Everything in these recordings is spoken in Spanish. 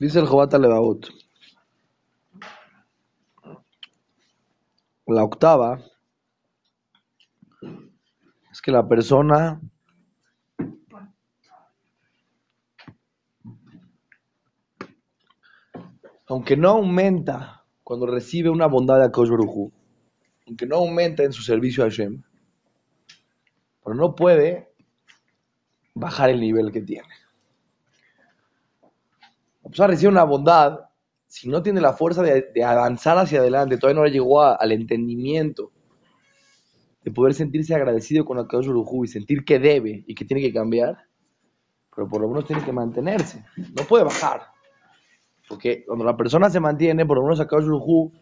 Dice el Jobat Levaut. La octava es que la persona aunque no aumenta cuando recibe una bondad de Akash Baruj aunque no aumenta en su servicio a Hashem, pero no puede bajar el nivel que tiene. La persona recibe una bondad, si no tiene la fuerza de, avanzar hacia adelante, todavía no le llegó al entendimiento de poder sentirse agradecido con Akadosh Baruj y sentir que debe y que tiene que cambiar, pero por lo menos tiene que mantenerse, no puede bajar. Porque cuando la persona se mantiene, por lo menos Akadosh Baruj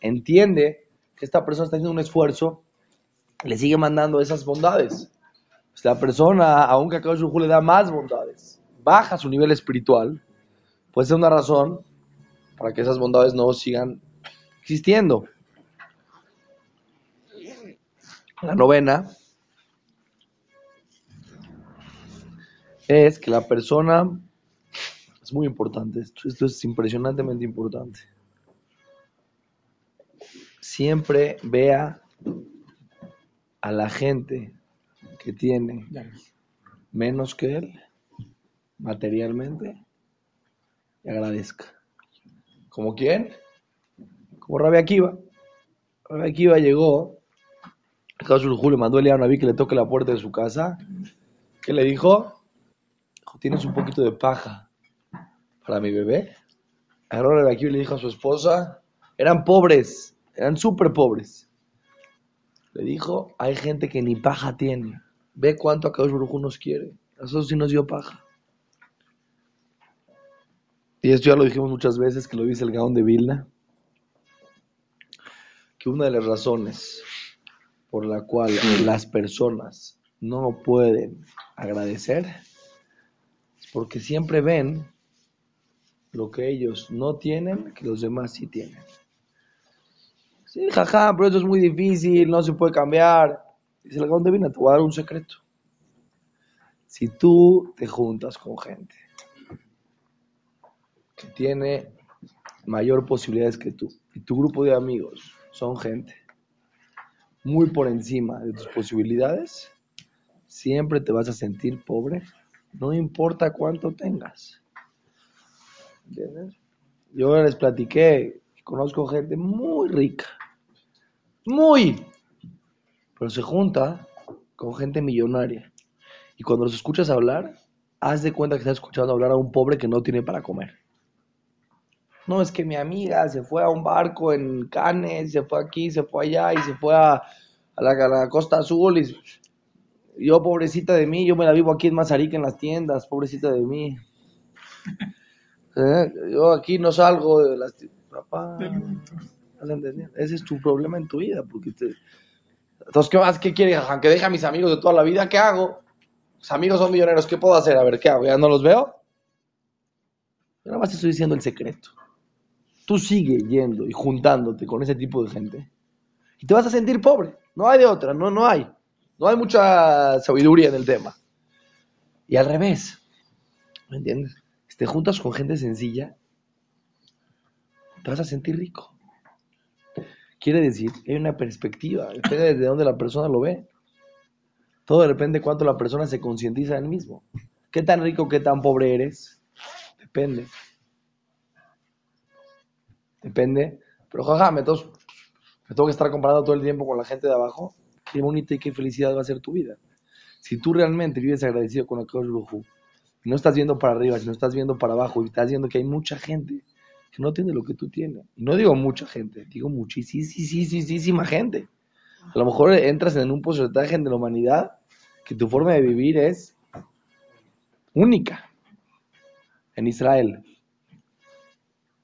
entiende que esta persona está haciendo un esfuerzo, le sigue mandando esas bondades. Pues la persona, aunque Akadosh le da más bondades, baja su nivel espiritual, puede ser una razón para que esas bondades no sigan existiendo. La novena es que la persona, es muy importante, esto es impresionantemente importante siempre vea a la gente que tiene menos que él materialmente y agradezca. ¿Como quién? Como Rabia Akiva. Rabia Akiva llegó, le mandó a Naví que le toque la puerta de su casa. ¿Qué le dijo? ¿Tienes un poquito de paja para mi bebé? Agarró Rabia Akiva y le dijo a su esposa, eran pobres, eran súper pobres. Le dijo, hay gente que ni paja tiene. Ve cuánto Akadosh Baruj nos quiere. A nosotros sí nos dio paja. Y esto ya lo dijimos muchas veces, que lo dice el Gaón de Vilna, que una de las razones por la cual las personas no pueden agradecer es porque siempre ven lo que ellos no tienen que los demás sí tienen. Sí, jaja, pero eso es muy difícil, no se puede cambiar. Dice el de Vina, te voy a dar un secreto. Si tú te juntas con gente que tiene mayor posibilidades que tú, y tu grupo de amigos son gente muy por encima de tus posibilidades, siempre te vas a sentir pobre, no importa cuánto tengas. Yo les platiqué, conozco gente muy rica, muy. Pero se junta con gente millonaria. Y cuando los escuchas hablar, haz de cuenta que estás escuchando hablar a un pobre que no tiene para comer. No, es que mi amiga se fue a un barco en Cannes, se fue aquí, se fue allá y se fue a, la, Costa Azul. Y yo, pobrecita de mí, yo me la vivo aquí en Mazarica en las tiendas, pobrecita de mí. ¿Eh? Yo aquí no salgo de las... Papá. Ese es tu problema en tu vida. Porque Entonces, ¿qué más? ¿Qué quieres? Aunque deje a mis amigos de toda la vida, ¿qué hago? Mis amigos son milloneros, ¿qué puedo hacer? A ver, ¿qué hago? ¿Ya no los veo? Yo nada más te estoy diciendo el secreto. Tú sigue yendo y juntándote con ese tipo de gente. Y te vas a sentir pobre. No hay de otra, no, no hay. No hay mucha sabiduría en el tema. Y al revés. ¿Me entiendes? Si te juntas con gente sencilla, te vas a sentir rico. Quiere decir hay una perspectiva, depende de dónde la persona lo ve. Todo depende de cuánto la persona se concientiza de él mismo. ¿Qué tan rico, qué tan pobre eres? Depende. Depende. Pero jaja, me, tengo, me tengo que estar comparando todo el tiempo con la gente de abajo. Qué bonita y qué felicidad va a ser tu vida. Si tú realmente vives agradecido con Akadosh Baruj no estás viendo para arriba, sino estás viendo para abajo y estás viendo que hay mucha gente que no tiene lo que tú tienes. Y no digo mucha gente, digo muchísima gente. A lo mejor entras en un porcentaje de la humanidad que tu forma de vivir es única. En Israel.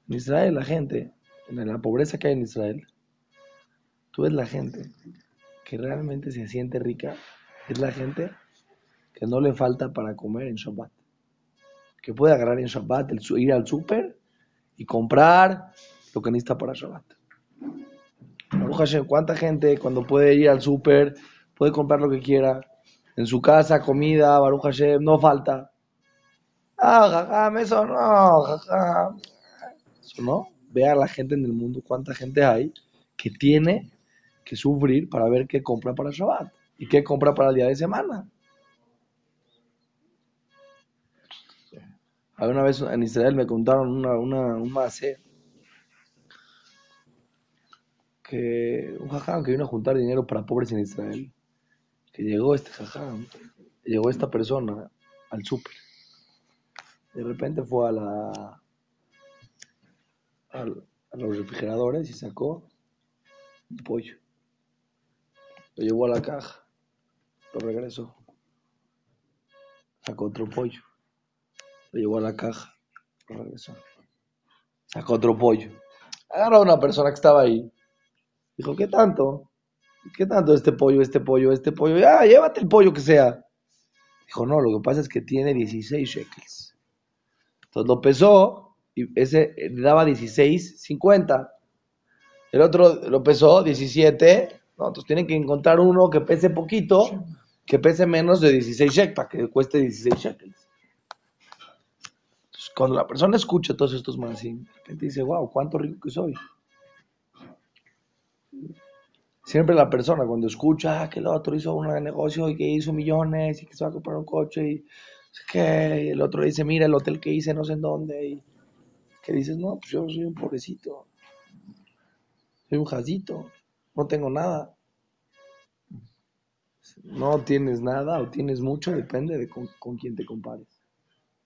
En Israel la gente, en la pobreza que hay en Israel, tú ves la gente que realmente se siente rica, es la gente que no le falta para comer en Shabbat. Que puede agarrar en Shabbat, ir al súper y comprar lo que necesita para Shabbat. ¿cuánta gente cuando puede ir al súper puede comprar lo que quiera? En su casa, comida, Baruch Hashem, no falta. Ah, jajam, eso no, jajam. No. Ve a la gente en el mundo, cuánta gente hay que tiene que sufrir para ver qué compra para Shabbat y qué compra para el día de semana. Una vez en Israel me contaron una, una, un mase que un jajam que vino a juntar dinero para pobres en Israel, que llegó este jajam, llegó esta persona al súper. De repente fue a la a los refrigeradores y sacó un pollo. Lo llevó a la caja, lo regresó. Sacó otro pollo. Lo llevó a la caja, lo regresó. Sacó otro pollo. Agarró a una persona que estaba ahí. Dijo, ¿qué tanto? ¿Qué tanto este pollo, este pollo, este pollo? Ya, llévate el pollo que sea. Dijo, no, lo que pasa es que tiene 16 shekels. Entonces lo pesó y ese le daba 16.50. El otro lo pesó 17. No, entonces tienen que encontrar uno que pese poquito, que pese menos de 16 shekels, para que cueste 16 shekels. Entonces, cuando la persona escucha todos estos repente dice, wow, cuánto rico que soy. Siempre la persona cuando escucha que el otro hizo un negocio y que hizo millones y que se va a comprar un coche y que el otro dice, mira el hotel que hice no sé en dónde y que dices, no, pues yo soy un pobrecito, soy un jazito, no tengo nada. No tienes nada o tienes mucho, depende de con, con quién te compares.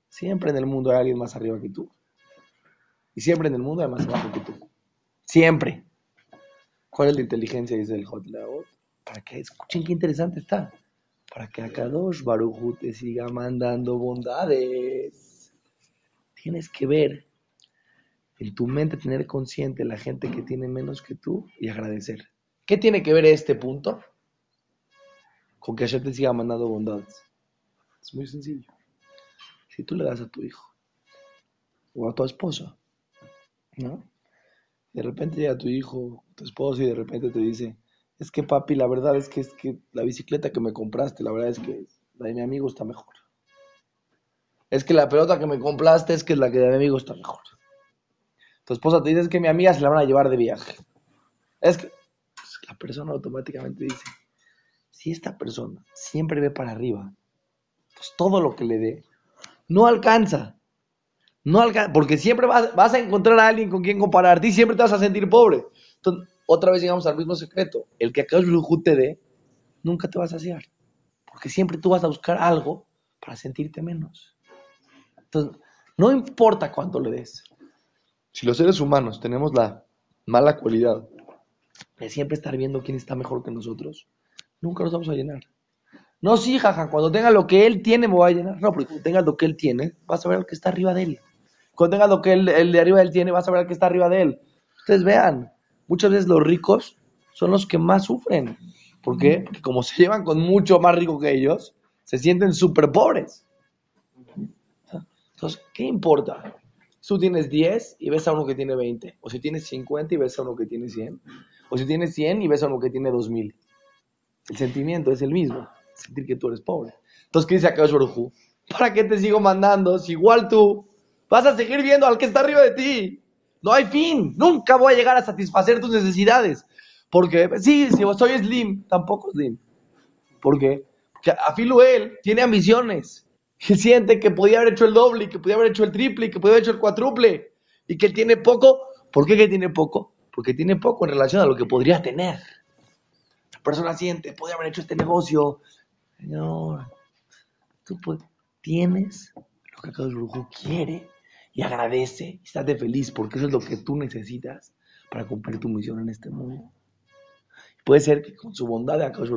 Siempre en el mundo hay alguien más arriba que tú. Y siempre en el mundo hay más abajo que tú. Siempre. ¿Cuál es la inteligencia? Dice el Hot Para que escuchen qué interesante está. Para que Akadosh Baruchu te siga mandando bondades. Tienes que ver en tu mente, tener consciente la gente que tiene menos que tú y agradecer. ¿Qué tiene que ver este punto? Con que Hashem te siga mandando bondades. Es muy sencillo. Si tú le das a tu hijo o a tu esposa, ¿no? De repente llega tu hijo, tu esposo y de repente te dice, es que papi, la verdad es que es que la bicicleta que me compraste, la verdad es que la de mi amigo está mejor. Es que la pelota que me compraste es que la que de mi amigo está mejor. Tu esposa te dice que mi amiga se la van a llevar de viaje. Es que pues, la persona automáticamente dice, si esta persona siempre ve para arriba, pues todo lo que le dé no alcanza. No porque siempre vas, a encontrar a alguien con quien compararte y siempre te vas a sentir pobre. Entonces, otra vez llegamos al mismo secreto. El que acá te dé, nunca te vas a saciar. Porque siempre tú vas a buscar algo para sentirte menos. Entonces, no importa cuánto le des. Si los seres humanos tenemos la mala cualidad de siempre estar viendo quién está mejor que nosotros, nunca nos vamos a llenar. No, sí, jaja, cuando tenga lo que él tiene me voy a llenar. No, porque cuando tenga lo que él tiene, vas a ver al que está arriba de él. Cuando tenga lo que el, de arriba de él tiene, vas a ver al que está arriba de él. Ustedes vean, muchas veces los ricos son los que más sufren. ¿Por qué? Porque como se llevan con mucho más rico que ellos, se sienten súper pobres. Entonces, ¿qué importa? Tú tienes 10 y ves a uno que tiene 20. O si tienes 50 y ves a uno que tiene 100. O si tienes 100 y ves a uno que tiene 2000. El sentimiento es el mismo. Sentir que tú eres pobre. Entonces, ¿qué dice acá Baruj ¿Para qué te sigo mandando? Si igual tú Vas a seguir viendo al que está arriba de ti. No hay fin. Nunca voy a llegar a satisfacer tus necesidades. Porque, sí, si soy slim, tampoco slim. ¿Por qué? Porque Afilu él tiene ambiciones. Y siente que podía haber hecho el doble, que podía haber hecho el triple, que podía haber hecho el cuádruple. Y que tiene poco. ¿Por qué que tiene poco? Porque tiene poco en relación a lo que podría tener. La persona siente, podría haber hecho este negocio. Señor, tú tienes lo que cada grupo quiere y agradece, y estate feliz, porque eso es lo que tú necesitas para cumplir tu misión en este mundo. Puede ser que con su bondad de Akash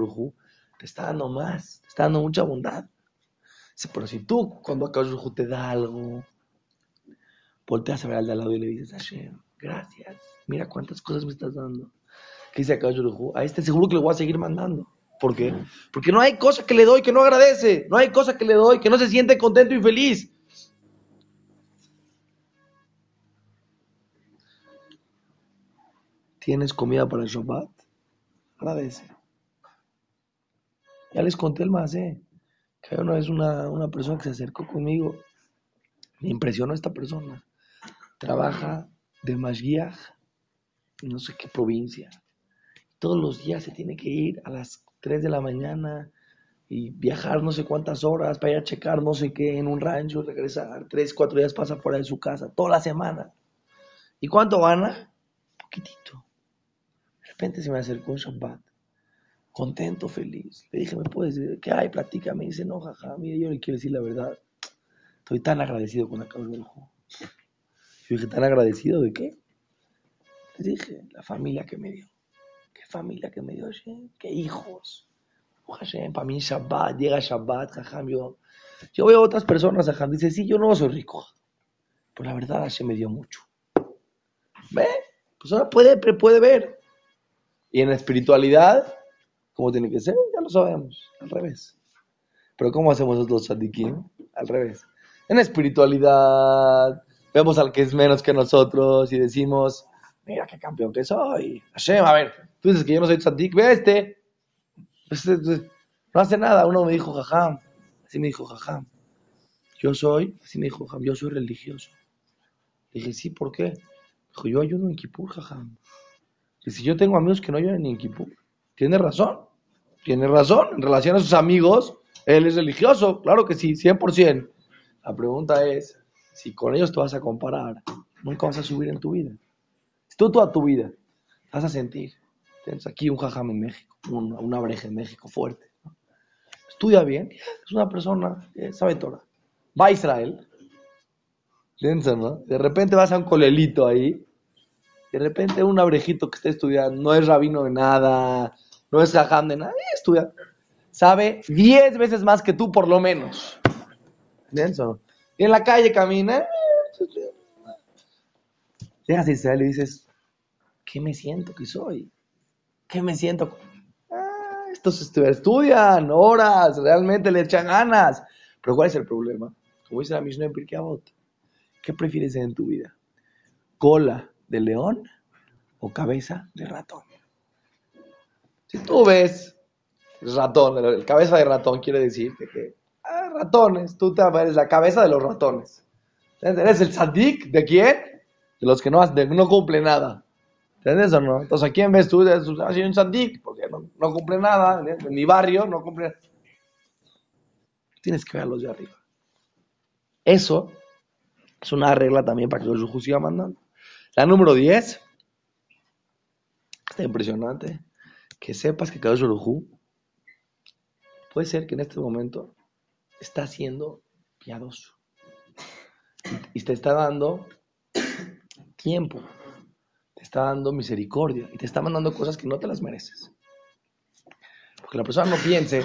te está dando más, te está dando mucha bondad. Pero si tú, cuando Akash te da algo, volteas a ver al de al lado y le dices, Hashem, gracias, mira cuántas cosas me estás dando. ¿Qué dice Akash A este seguro que le voy a seguir mandando. ¿Por qué? Porque no hay cosa que le doy que no agradece. No hay cosa que le doy que no se siente contento y feliz. ¿Tienes comida para el Shabbat? Agradece. Ya les conté el más, ¿eh? Que una vez una, una persona que se acercó conmigo Me impresionó esta persona. Trabaja de Mashgiach, no sé qué provincia. Todos los días se tiene que ir a las 3 de la mañana y viajar no sé cuántas horas para ir a checar no sé qué en un rancho, regresar. Tres, cuatro días pasa fuera de su casa, toda la semana. ¿Y cuánto gana? Poquitito. De repente se me acercó un Shabbat, contento, feliz. Le dije, ¿me puedes decir qué hay? Platícame. Me dice, no, jaja, mire, yo le quiero decir la verdad. Estoy tan agradecido con la causa del juego. Yo dije, ¿tan agradecido de qué? Le dije, la familia que me dio. ¿Qué familia que me dio ¿Qué hijos? Hashem, para mí Shabbat, llega Shabbat, jajam, yo, yo veo a otras personas, jajam, dice, sí, yo no soy rico, pero la verdad Hashem me dio mucho. ¿Ve? Pues ahora puede, puede ver. Y en la espiritualidad, ¿cómo tiene que ser? Ya lo sabemos, al revés. Pero ¿cómo hacemos los tzadikim? Al revés. En espiritualidad, vemos al que es menos que nosotros y decimos, mira qué campeón que soy. Hashem, a ver, tú dices que yo no soy tzadik, ve este. Pues, no hace nada. Uno me dijo, jajam. Así me dijo, jajam. Yo soy, así me dijo, jajam, yo soy religioso. Dije, sí, ¿por qué? Dijo, yo ayuno en Kipur, jajam. Y si yo tengo amigos que no ayudan en Kipur, tiene razón. Tiene razón. En relación a sus amigos, él es religioso. Claro que sí, 100%. La pregunta es, si con ellos te vas a comparar, nunca vas a subir en tu vida. Si tú toda tu vida vas a sentir Tienes aquí un jajam en México, un, una breja en México fuerte. Estudia bien, es una persona sabe Torah. Va a Israel. De repente vas a un colelito ahí. De repente un abrejito que está estudiando, no es rabino de nada, no es jajam de nada, estudia. Sabe 10 veces más que tú por lo menos. Y en la calle camina. Llegas a Israel y dices, ¿qué me siento que soy? ¿Qué me siento? Ah, estos estudian horas, realmente le echan ganas. Pero ¿cuál es el problema? Como dice la Mishnah en Pirkei ¿qué prefieres en tu vida? ¿Cola de león o cabeza de ratón? Si tú ves ratón, el cabeza de ratón quiere decir que ah, ratones, tú te eres la cabeza de los ratones. ¿Eres el sadik de quién? De los que no, de, no cumple nada. ¿Entiendes o no? Entonces, ¿a quién ves tú? Ah, soy un sandik, porque no, cumple nada, en mi barrio no cumple. Tienes que ver a los de arriba. Eso es una regla también para que los siga mandando. La número 10, está impresionante, que sepas que cada Yurujú puede ser que en este momento está siendo piadoso y te está dando tiempo está dando misericordia y te está mandando cosas que no te las mereces. Porque la persona no piense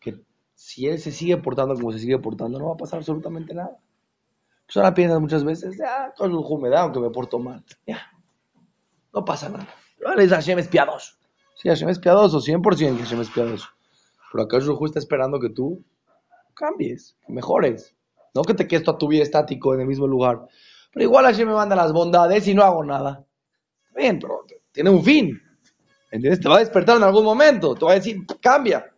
que si él se sigue portando como se sigue portando, no va a pasar absolutamente nada. La persona piensa muchas veces, ya, todo el me da aunque me porto mal. Ya, no pasa nada. Pero Hashem es piadoso. Sí, Hashem es piadoso, 100% que Hashem es piadoso. Pero acá el está esperando que tú cambies, que mejores. No que te quedes toda tu vida estático en el mismo lugar. Pero igual Hashem me manda las bondades y no hago nada bien, pero tiene un fin. ¿Entiendes? Te va a despertar en algún momento. Te va a decir, cambia.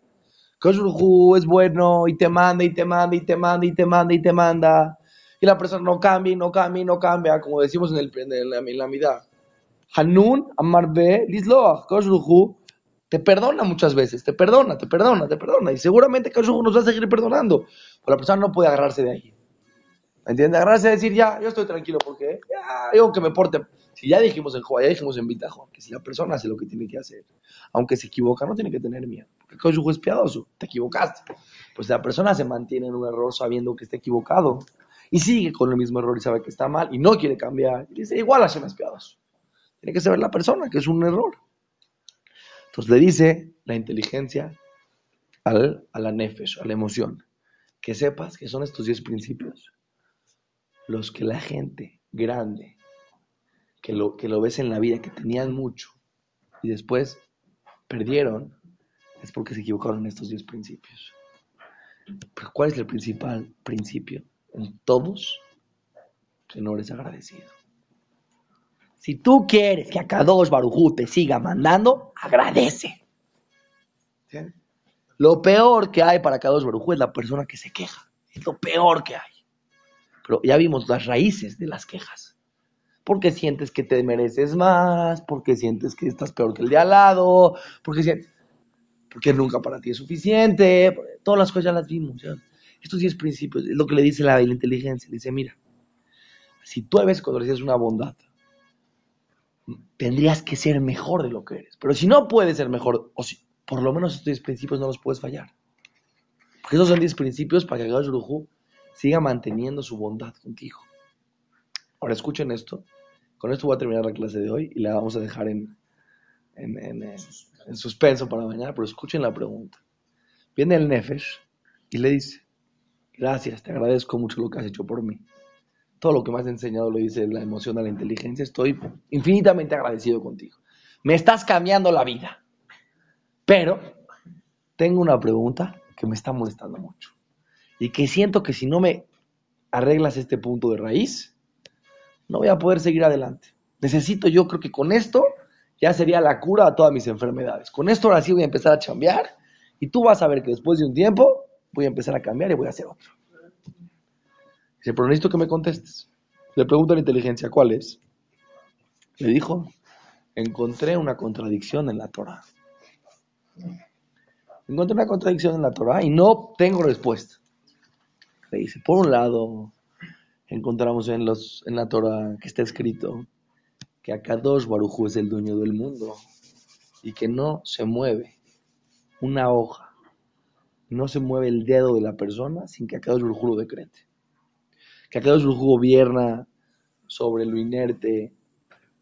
Koshruhu es bueno y te manda y te manda y te manda y te manda y te manda. Y la persona no cambia y no cambia y no cambia, como decimos en, el, en, la, en la mitad. Hanun, Amarbe, Lisloach, Koshruhu, te perdona muchas veces, te perdona, te perdona, te perdona. Y seguramente Koshruhu nos va a seguir perdonando. Pero la persona no puede agarrarse de ahí. ¿Entiendes? Agarrarse a decir, ya, yo estoy tranquilo porque ya, yo que me porte si ya dijimos en Joa, ya dijimos en Bitajón, que si la persona hace lo que tiene que hacer, aunque se equivoca, no tiene que tener miedo. Porque cónyuge es piadoso, te equivocaste. Pues la persona se mantiene en un error sabiendo que está equivocado y sigue con el mismo error y sabe que está mal y no quiere cambiar. Y dice, igual Hashem es piadoso. Tiene que saber la persona que es un error. Entonces le dice la inteligencia al, a la nefesh, a la emoción, que sepas que son estos 10 principios los que la gente grande que lo, que lo ves en la vida, que tenían mucho y después perdieron, es porque se equivocaron en estos 10 principios. Pero ¿cuál es el principal principio? En todos, que no eres agradecido. Si tú quieres que a Kadosh Barujú te siga mandando, agradece. Lo peor que hay para Kadosh Barujú es la persona que se queja. Es lo peor que hay. Pero ya vimos las raíces de las quejas. Porque sientes que te mereces más, porque sientes que estás peor que el de al lado, porque sientes, porque nunca para ti es suficiente, todas las cosas ya las vimos. Estos 10 principios es lo que le dice la, inteligencia. Dice, mira, si tú a veces cuando recibes una bondad, tendrías que ser mejor de lo que eres. Pero si no puedes ser mejor, o si, por lo menos estos 10 principios no los puedes fallar. Porque esos son 10 principios para que Gash siga manteniendo su bondad contigo. Ahora escuchen esto. Con esto voy a terminar la clase de hoy y la vamos a dejar en, en, suspenso para mañana, pero escuchen la pregunta. Viene el Nefesh y le dice, gracias, te agradezco mucho lo que has hecho por mí. Todo lo que me has enseñado lo dice la emoción a la inteligencia. Estoy infinitamente agradecido contigo. Me estás cambiando la vida. Pero tengo una pregunta que me está molestando mucho. Y que siento que si no me arreglas este punto de raíz, no voy a poder seguir adelante. Necesito, yo creo que con esto ya sería la cura a todas mis enfermedades. Con esto ahora sí voy a empezar a chambear y tú vas a ver que después de un tiempo voy a empezar a cambiar y voy a hacer otro. Dice, pero necesito que me contestes. Le pregunto a la inteligencia, ¿cuál es? Le dijo, encontré una contradicción en la Torah. Encontré una contradicción en la Torah y no tengo respuesta. Le dice, por un lado, encontramos en, los, en la Torah que está escrito que Akadosh Barujú es el dueño del mundo y que no se mueve una hoja, no se mueve el dedo de la persona sin que Akadosh Barujú lo decrete. Que Barujú gobierna sobre lo inerte,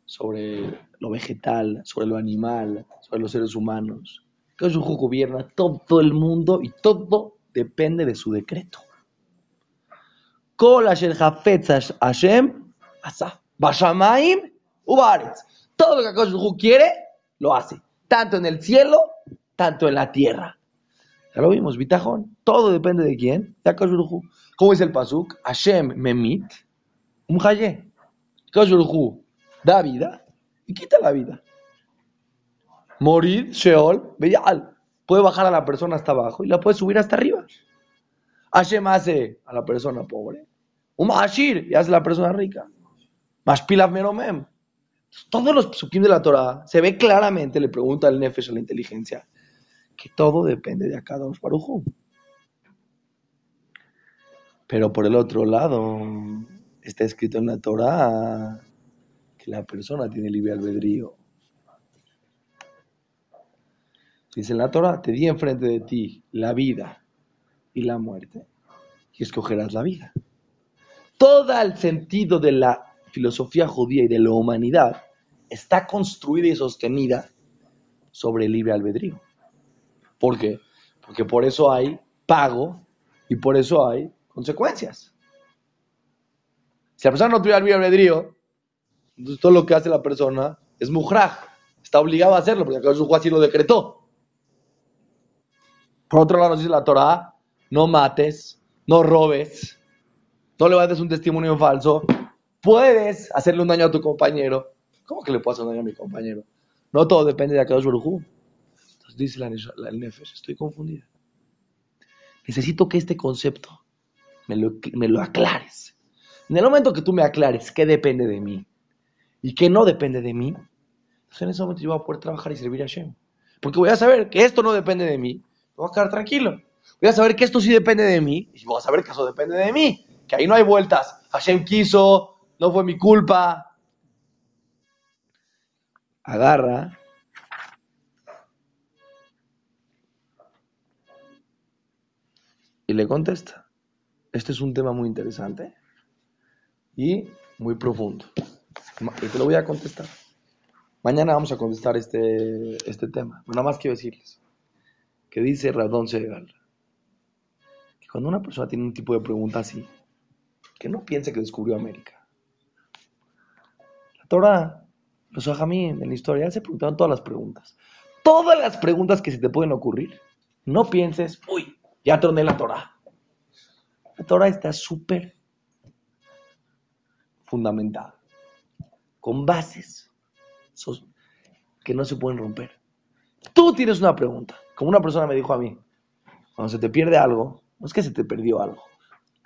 sobre lo vegetal, sobre lo animal, sobre los seres humanos. Akadosh Barujú gobierna todo el mundo y todo depende de su decreto. Todo lo que Akash quiere, lo hace. Tanto en el cielo, tanto en la tierra. Ya lo vimos, Bitajón. Todo depende de quién. De Akash ¿Cómo es el pasuk? Hashem memit, umhaye. Akash da vida y quita la vida. Morir, Sheol, Beyal. Puede bajar a la persona hasta abajo y la puede subir hasta arriba. Hashem hace a la persona pobre. Un y hace a la persona rica. Mashpilav meromem todos los psukim de la Torah se ve claramente, le pregunta el Nefesh a la inteligencia, que todo depende de Akadosh Baruj Pero por el otro lado, está escrito en la Torah que la persona tiene libre albedrío. Dice en la Torah, te di enfrente de ti la vida y la muerte, y escogerás la vida. Todo el sentido de la filosofía judía y de la humanidad está construida y sostenida sobre el libre albedrío. ¿Por qué? Porque por eso hay pago y por eso hay consecuencias. Si la persona no tuviera libre albedrío, entonces todo lo que hace la persona es mujraj. Está obligado a hacerlo porque su así lo decretó. Por otro lado nos dice la Torah, no mates, no robes, no levantes un testimonio falso, puedes hacerle un daño a tu compañero. ¿Cómo que le puedo hacer un daño a mi compañero? No todo depende de Akadosh Baruj Entonces dice la, el Nefesh, estoy confundida. Necesito que este concepto me lo, me lo aclares. En el momento que tú me aclares qué depende de mí y qué no depende de mí, entonces en ese momento yo voy a poder trabajar y servir a Hashem. Porque voy a saber que esto no depende de mí, voy a quedar tranquilo. Voy a saber que esto sí depende de mí y voy a saber que eso depende de mí. Que ahí no hay vueltas. Hashem quiso, no fue mi culpa. Agarra. Y le contesta. Este es un tema muy interesante y muy profundo. Y te lo voy a contestar. Mañana vamos a contestar este, este tema. Nada más quiero decirles que dice Radón Segal que cuando una persona tiene un tipo de pregunta así, que no piense que descubrió América. Torah, los ajamín en la historia se preguntaron todas las preguntas. Todas las preguntas que se te pueden ocurrir. No pienses, uy, ya troné la Torah. La Torah está súper fundamentada, con bases que no se pueden romper. Tú tienes una pregunta, como una persona me dijo a mí, cuando se te pierde algo, no es que se te perdió algo,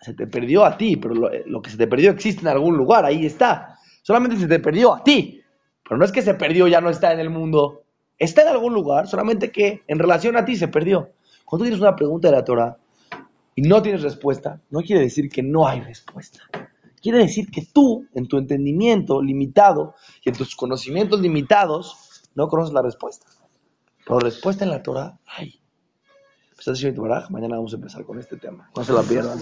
Se te perdió a ti, pero lo, que se te perdió existe en algún lugar, ahí está. Solamente se te perdió a ti. Pero no es que se perdió, ya no está en el mundo. Está en algún lugar, solamente que en relación a ti se perdió. Cuando tienes una pregunta de la Torah y no tienes respuesta, no quiere decir que no hay respuesta. Quiere decir que tú, en tu entendimiento limitado y en tus conocimientos limitados, no conoces la respuesta. Pero respuesta en la Torah hay. Pues, mañana vamos a empezar con este tema. No se la pierdan.